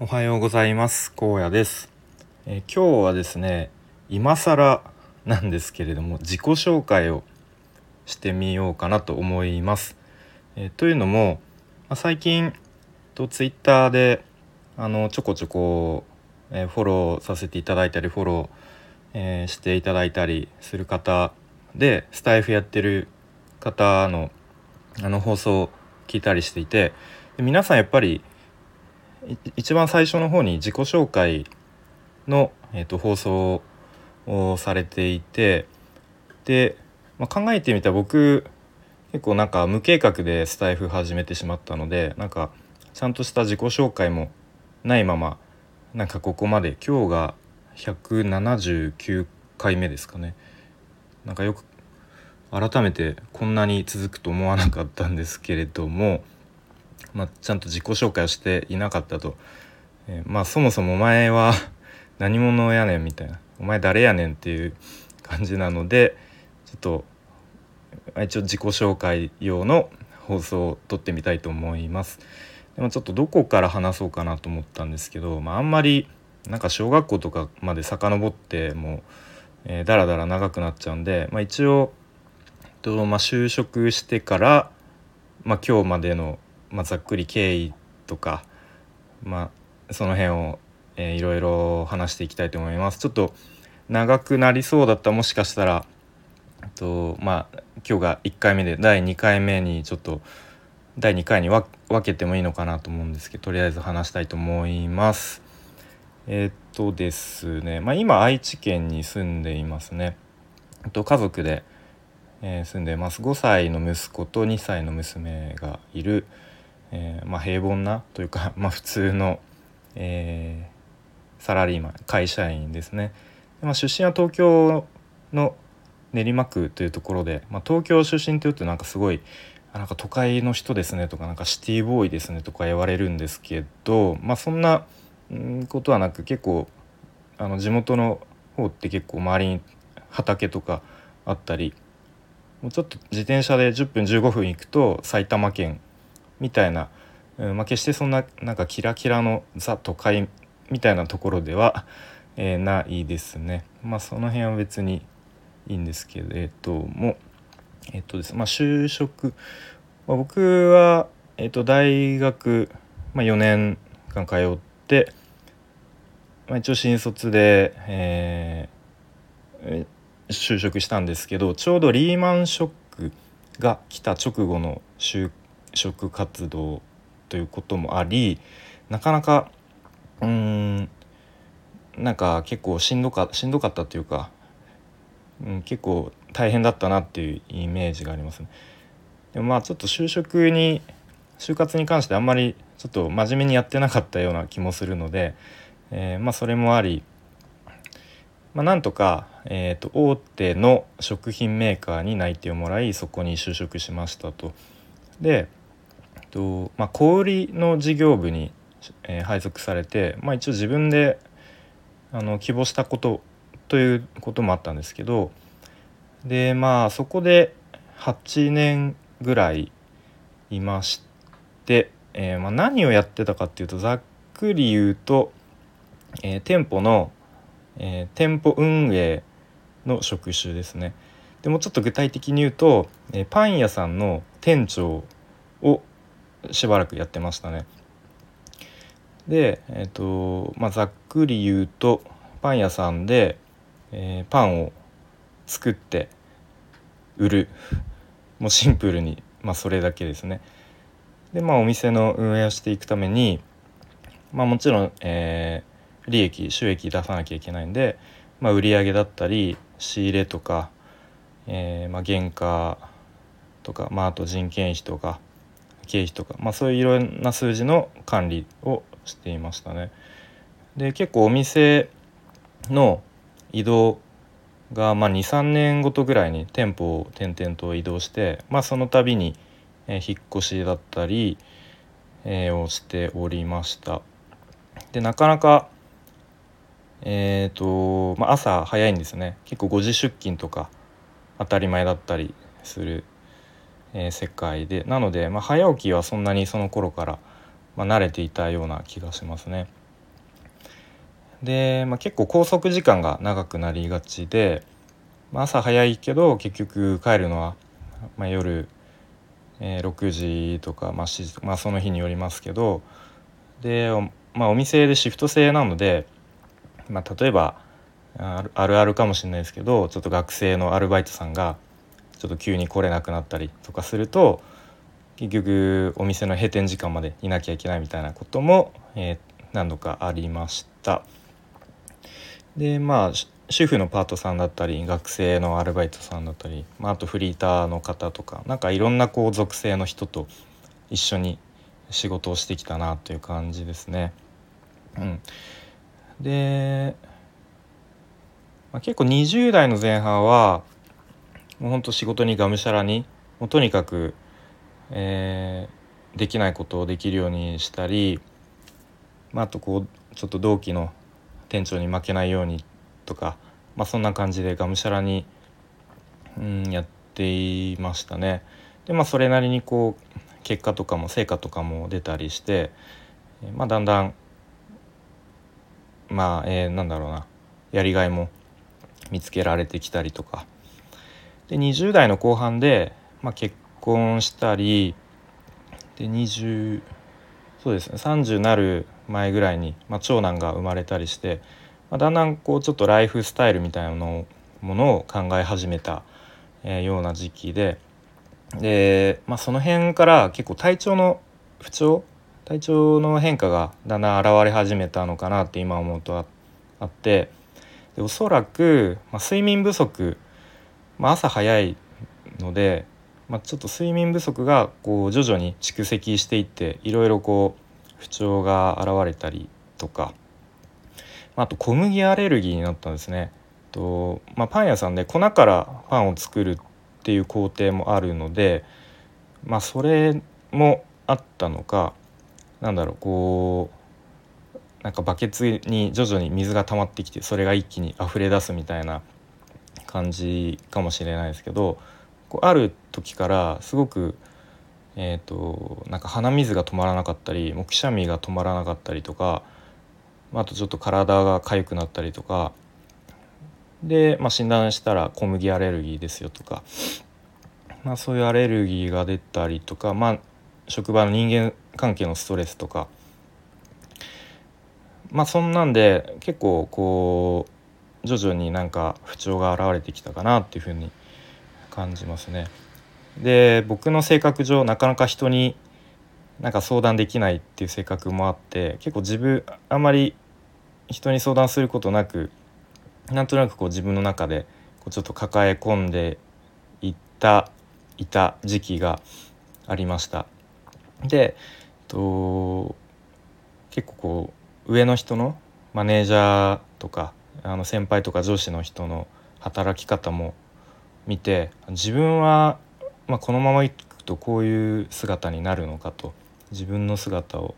おはようございます。高野です、えー、今日はですね今更なんですけれども自己紹介をしてみようかなと思います、えー、というのも、まあ、最近とツイッターであのちょこちょこ、えー、フォローさせていただいたりフォロー、えしていただいたりする方でスタイフやってる方のあの放送を聞いたりしていて皆さんやっぱり一番最初の方に自己紹介の、えーと、放送をされていてで、まあ、考えてみたら僕結構なんか無計画でスタイフ始めてしまったのでなんかちゃんとした自己紹介もないままなんかここまで今日が179回目ですかね。なんかよく改めてこんなに続くと思わなかったんですけれどもまあ、ちゃんと自己紹介をしていなかったと、えー、まあそもそもお前は 何者やねんみたいなお前誰やねんっていう感じなのでちょっと一応自己紹介用の放送を撮ってみたいと思います。でもちょっとどこから話そうかなと思ったんですけど、まあ、あんまりなんか小学校とかまで遡ってもう、えー、だらだら長くなっちゃうんで、まあ、一応と、まあ、就職してから、まあ、今日までのまあ、ざっくり経緯とか、まあ、その辺を、えー、いろいろ話していきたいと思います。ちょっと長くなりそうだったもしかしたらとまあ今日が1回目で第2回目にちょっと第2回に分けてもいいのかなと思うんですけどとりあえず話したいと思います。えー、っとですね、まあ、今愛知県に住んでいますね。と家族で、えー、住んでます5歳の息子と2歳の娘がいる、えー、まあ、平凡なというか、まあ、普通の、えー、サラリーマン会社員ですね。でまあ、出身は東京の練馬区というところで、まあ、東京出身というとなんかすごいなんか都会の人ですねとかなんかシティボーイですねとか言われるんですけど、まあ、そんなことはなく結構あの地元の方って結構周りに畑とかあったりもうちょっと自転車で10分15分行くと埼玉県みたいな、うんまあ、決してそんななんかキラキラのザ都会みたいなところでは、えー、ないですね。まあその辺は別にいいんですけれどもえっ、とですまあ就職、まあ、僕は、えっ、と、大学、まあ、4年間通って、まあ、一応新卒で、えー、就職したんですけどちょうどリーマンショックが来た直後の就職活動ということもありなかなかうーんなんか結構しんどかしんどかったというか、うん、結構大変だったなっていうイメージがありますね。でもまあちょっと就職に就活に関してあんまりちょっと真面目にやってなかったような気もするので、えー、まあそれもあり、まあ、なんとか、えーと大手の食品メーカーに内定をもらいそこに就職しましたと。でとまあ、小売の事業部に、えー、配属されて、まあ、一応自分であの希望したことということもあったんですけどでまあそこで8年ぐらいいまして、えー、まあ、何をやってたかっていうとざっくり言うと、えー、店舗の、え店舗運営の職種ですね。でもちょっと具体的に言うと、えパン屋さんの店長をしばらくやってましたね。で、えーとまあ、ざっくり言うとパン屋さんで、えー、パンを作って売るもうシンプルに、まあ、それだけですね。でまあお店の運営をしていくために、まあ、もちろん、えー、利益収益出さなきゃいけないんで、まあ、売上だったり仕入れとか、えーまあ、原価とか、まあ、あと人件費とか経費とか、まあ、そういういろんな数字の管理をしていましたね。で結構お店の移動が、まあ、23年ごとぐらいに店舗を転々と移動して、まあ、その度に、えー、引っ越しだったり、えー、をしておりました。でなかなかえーとまあ、朝早いんですね結構5時出勤とか当たり前だったりするえ、世界でなので、まあ、早起きはそんなにその頃から、まあ、慣れていたような気がしますね。で、まあ、結構拘束時間が長くなりがちで、まあ、朝早いけど結局帰るのは、まあ、夜、えー、6時とか、まあ、7時まあ、その日によりますけどで、まあ、お店でシフト制なので、まあ、例えばあるあるかもしれないですけどちょっと学生のアルバイトさんがちょっと急に来れなくなったりとかすると結局お店の閉店時間までいなきゃいけないみたいなことも、えー、何度かありました。でまあ主婦のパートさんだったり学生のアルバイトさんだったり、まあ、あとフリーターの方とかなんかいろんなこう属性の人と一緒に仕事をしてきたなという感じですね。うん、で、まあ、結構20代の前半はもうほんと仕事にがむしゃらにもうとにかく、えー、できないことをできるようにしたり、まあ、あとこうちょっと同期の店長に負けないようにとか、まあ、そんな感じでがむしゃらに、うん、やっていましたね。でまあそれなりにこう結果とかも成果とかも出たりして、まあ、だんだんまあ、えー、なんだろうなやりがいも見つけられてきたりとかで20代の後半で、まあ、結婚したりで20そうですね30なる前ぐらいに、まあ、長男が生まれたりして、まあ、だんだんこうちょっとライフスタイルみたいなものを考え始めた、えー、ような時期でで、まあ、その辺から結構体調の不調体調の変化がだんだん現れ始めたのかなって今思うとあってでおそらく、まあ、睡眠不足、まあ、朝早いので、まあ、ちょっと睡眠不足がこう徐々に蓄積していっていろいろこう不調が現れたりとか、あと小麦アレルギーになったんですね。とまあ、パン屋さんで粉からパンを作るっていう工程もあるので、まあ、それもあったのかなんだろうこうなんかバケツに徐々に水が溜まってきてそれが一気に溢れ出すみたいな感じかもしれないですけどこうある時からすごくえーと、なんか鼻水が止まらなかったりもうくしゃみが止まらなかったりとかあとちょっと体が痒くなったりとかで、まあ、診断したら小麦アレルギーですよとか、まあ、そういうアレルギーが出たりとか、まあ、職場の人間関係のストレスとかまあそんなんで結構こう徐々になんか不調が現れてきたかなっていうふうに感じますね。で僕の性格上なかなか人になんか相談できないっていう性格もあって結構自分あんまり人に相談することなくなんとなくこう自分の中でこうちょっと抱え込んでいったいた時期がありました。でと結構こう上の人のマネージャーとかあの先輩とか上司の人の働き方も見て自分はまあ、このままいくとこういう姿になるのかと。自分の姿を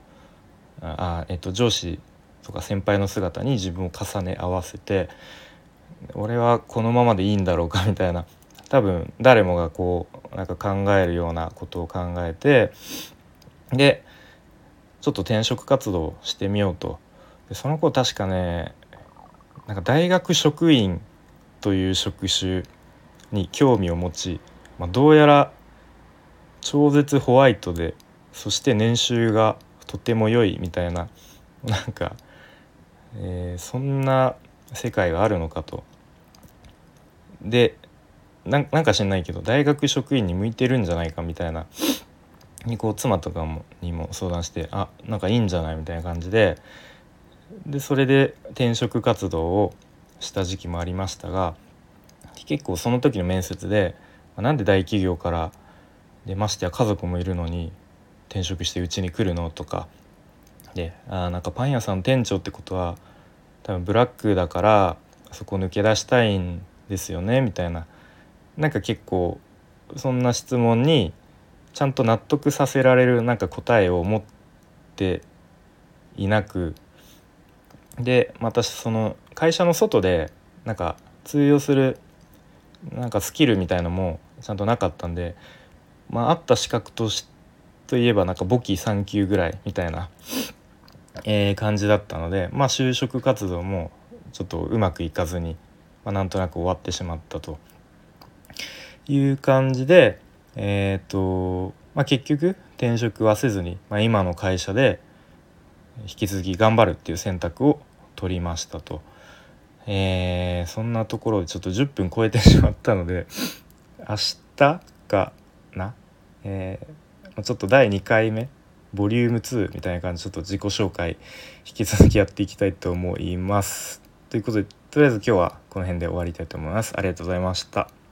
あ、えっと、上司とか先輩の姿に自分を重ね合わせて俺はこのままでいいんだろうかみたいな。多分誰もがこうなんか考えるようなことを考えてでちょっと転職活動をしてみようと。でその子確かねなんか大学職員という職種に興味を持ちまあ、どうやら超絶ホワイトでそして年収がとても良いみたいな なんか、えー、そんな世界があるのかと。でなんか知んないけど大学職員に向いてるんじゃないかみたいなにこう妻とかもにも相談してあなんかいいんじゃないみたいな感じででそれで転職活動をした時期もありましたが結構その時の面接でなんで大企業からでましてや家族もいるのに転職してうちに来るのとかであなんかパン屋さんの店長ってことは多分ブラックだからそこ抜け出したいんですよねみたいな。なんか結構そんな質問にちゃんと納得させられるなんか答えを持っていなくでまたその会社の外でなんか通用するなんかスキルみたいのもちゃんとなかったんでまああった資格としといえばなんか簿記3級ぐらいみたいなえー感じだったのでまあ就職活動もちょっとうまくいかずに、まあ、なんとなく終わってしまったという感じでえっ、と、まあ、結局転職はせずに、まあ、今の会社で引き続き頑張るっていう選択を取りましたと。えーそんなところでちょっと10分超えてしまったので 明日かな、えーちょっと第2回目ボリューム2みたいな感じちょっと自己紹介引き続きやっていきたいと思います。ということでとりあえず今日はこの辺で終わりたいと思います。ありがとうございました。